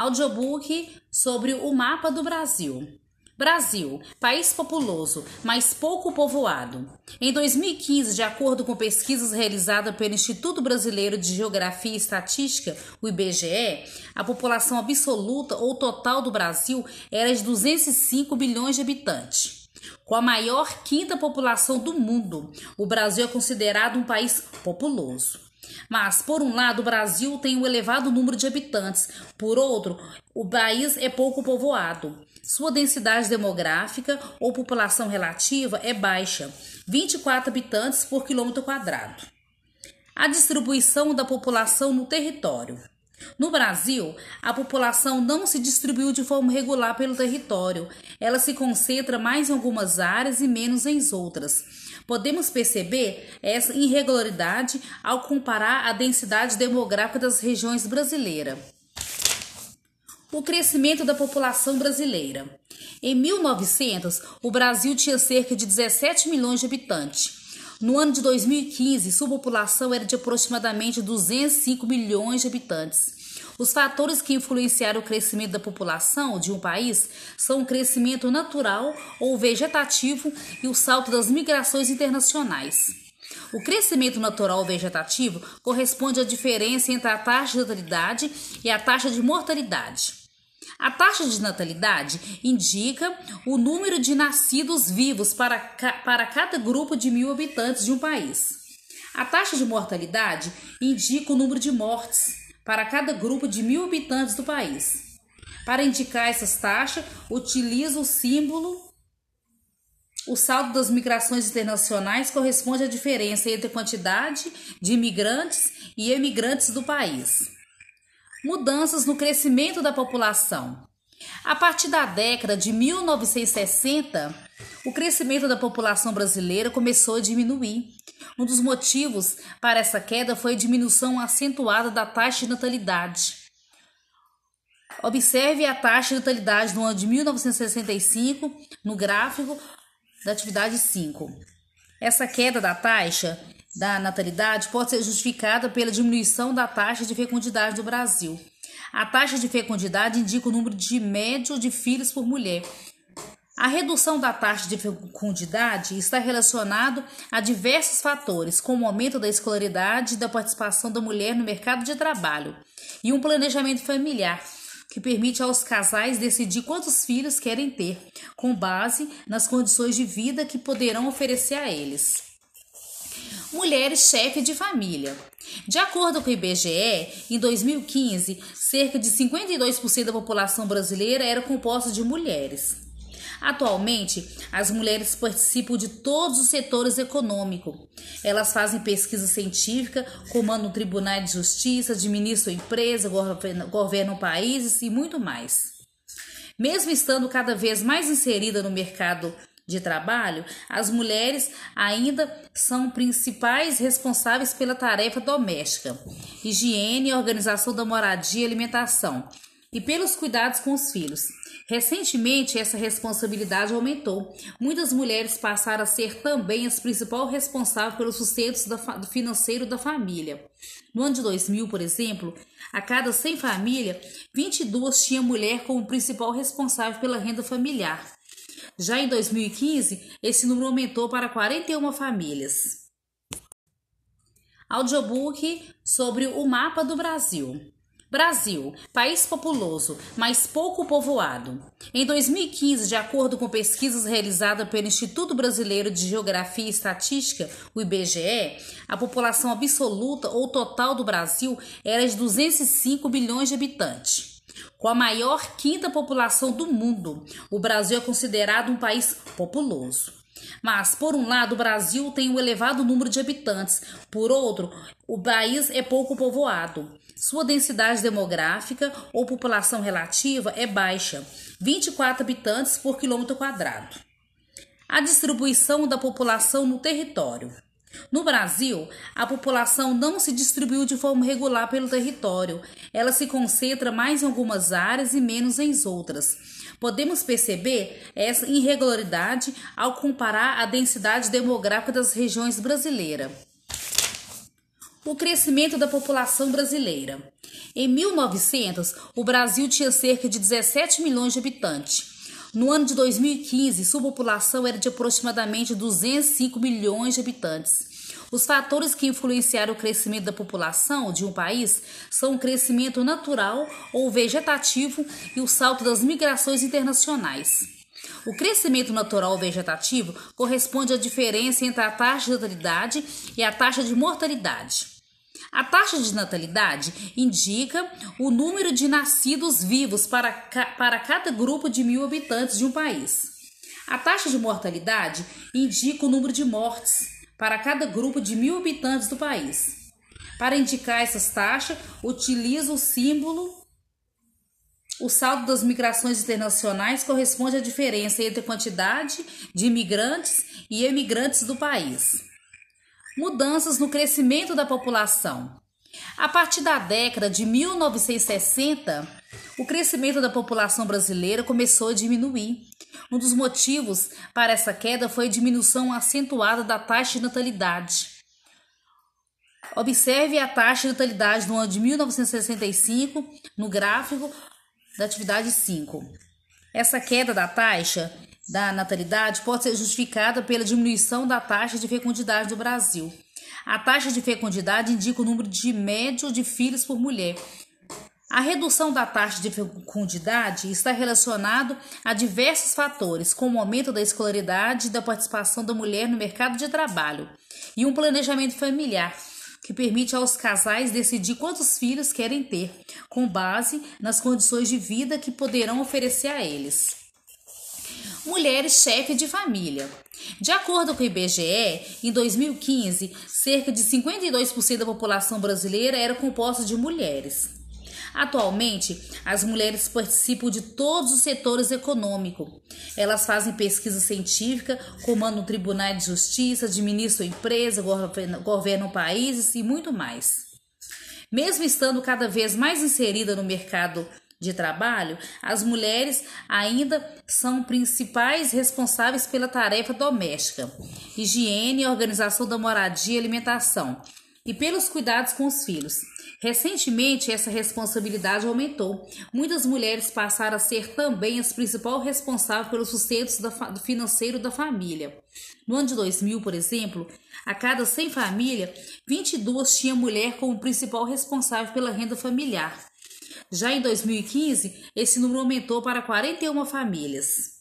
Audiobook sobre o mapa do Brasil. Brasil, país populoso, mas pouco povoado. Em 2015, de acordo com pesquisas realizadas pelo Instituto Brasileiro de Geografia e Estatística, o IBGE, a população absoluta ou total do Brasil era de 205 bilhões de habitantes. Com a maior quinta população do mundo, o Brasil é considerado um país populoso. Mas, por um lado, o Brasil tem um elevado número de habitantes, por outro, o país é pouco povoado. Sua densidade demográfica ou população relativa é baixa, 24 habitantes por quilômetro quadrado. A distribuição da população no território. No Brasil, a população não se distribuiu de forma regular pelo território. Ela se concentra mais em algumas áreas e menos em outras. Podemos perceber essa irregularidade ao comparar a densidade demográfica das regiões brasileiras. O crescimento da população brasileira. Em 1900, o Brasil tinha cerca de 17 milhões de habitantes. No ano de 2015, sua população era de aproximadamente 205 milhões de habitantes. Os fatores que influenciaram o crescimento da população de um país são o crescimento natural ou vegetativo e o salto das migrações internacionais. O crescimento natural vegetativo corresponde à diferença entre a taxa de natalidade e a taxa de mortalidade. A taxa de natalidade indica o número de nascidos vivos para, para cada grupo de mil habitantes de um país. A taxa de mortalidade indica o número de mortes para cada grupo de mil habitantes do país. Para indicar essas taxas, utiliza o símbolo. O saldo das migrações internacionais corresponde à diferença entre a quantidade de imigrantes e emigrantes do país mudanças no crescimento da população. A partir da década de 1960, o crescimento da população brasileira começou a diminuir. Um dos motivos para essa queda foi a diminuição acentuada da taxa de natalidade. Observe a taxa de natalidade no ano de 1965 no gráfico da atividade 5. Essa queda da taxa da natalidade pode ser justificada pela diminuição da taxa de fecundidade do Brasil. A taxa de fecundidade indica o número de médio de filhos por mulher. A redução da taxa de fecundidade está relacionado a diversos fatores, como o aumento da escolaridade e da participação da mulher no mercado de trabalho, e um planejamento familiar que permite aos casais decidir quantos filhos querem ter, com base nas condições de vida que poderão oferecer a eles mulheres chefe de família. De acordo com o IBGE, em 2015, cerca de 52% da população brasileira era composta de mulheres. Atualmente, as mulheres participam de todos os setores econômicos. Elas fazem pesquisa científica, comandam tribunais de justiça, administram empresas, governam países e muito mais. Mesmo estando cada vez mais inserida no mercado de trabalho, as mulheres ainda são principais responsáveis pela tarefa doméstica, higiene, organização da moradia e alimentação, e pelos cuidados com os filhos. Recentemente, essa responsabilidade aumentou. Muitas mulheres passaram a ser também as principais responsáveis pelo sustento do financeiro da família. No ano de 2000, por exemplo, a cada 100 famílias, 22 tinha mulher como principal responsável pela renda familiar. Já em 2015, esse número aumentou para 41 famílias. Audiobook sobre o mapa do Brasil. Brasil, país populoso, mas pouco povoado. Em 2015, de acordo com pesquisas realizadas pelo Instituto Brasileiro de Geografia e Estatística, o IBGE, a população absoluta ou total do Brasil era de 205 bilhões de habitantes. Com a maior quinta população do mundo, o Brasil é considerado um país populoso. Mas, por um lado, o Brasil tem um elevado número de habitantes, por outro, o país é pouco povoado. Sua densidade demográfica ou população relativa é baixa, 24 habitantes por quilômetro quadrado. A distribuição da população no território. No Brasil, a população não se distribuiu de forma regular pelo território. Ela se concentra mais em algumas áreas e menos em outras. Podemos perceber essa irregularidade ao comparar a densidade demográfica das regiões brasileiras. O crescimento da população brasileira. Em 1900, o Brasil tinha cerca de 17 milhões de habitantes. No ano de 2015, sua população era de aproximadamente 205 milhões de habitantes. Os fatores que influenciaram o crescimento da população de um país são o crescimento natural ou vegetativo e o salto das migrações internacionais. O crescimento natural vegetativo corresponde à diferença entre a taxa de natalidade e a taxa de mortalidade. A taxa de natalidade indica o número de nascidos vivos para, para cada grupo de mil habitantes de um país. A taxa de mortalidade indica o número de mortes para cada grupo de mil habitantes do país. Para indicar essas taxas, utiliza o símbolo. O saldo das migrações internacionais corresponde à diferença entre a quantidade de imigrantes e emigrantes do país. Mudanças no crescimento da população. A partir da década de 1960, o crescimento da população brasileira começou a diminuir. Um dos motivos para essa queda foi a diminuição acentuada da taxa de natalidade. Observe a taxa de natalidade no ano de 1965 no gráfico da atividade 5. Essa queda da taxa da natalidade pode ser justificada pela diminuição da taxa de fecundidade do Brasil. A taxa de fecundidade indica o número de médio de filhos por mulher, a redução da taxa de fecundidade está relacionado a diversos fatores, como o aumento da escolaridade e da participação da mulher no mercado de trabalho, e um planejamento familiar que permite aos casais decidir quantos filhos querem ter, com base nas condições de vida que poderão oferecer a eles. Mulheres chefe de família. De acordo com o IBGE, em 2015, cerca de 52% da população brasileira era composta de mulheres. Atualmente, as mulheres participam de todos os setores econômicos. Elas fazem pesquisa científica, comandam tribunais de justiça, administram empresas, governam países e muito mais. Mesmo estando cada vez mais inserida no mercado de trabalho, as mulheres ainda são principais responsáveis pela tarefa doméstica, higiene, organização da moradia e alimentação, e pelos cuidados com os filhos. Recentemente, essa responsabilidade aumentou. Muitas mulheres passaram a ser também as principais responsáveis pelo sustento financeiro da família. No ano de 2000, por exemplo, a cada 100 famílias, 22 tinha mulher como principal responsável pela renda familiar. Já em 2015, esse número aumentou para 41 famílias.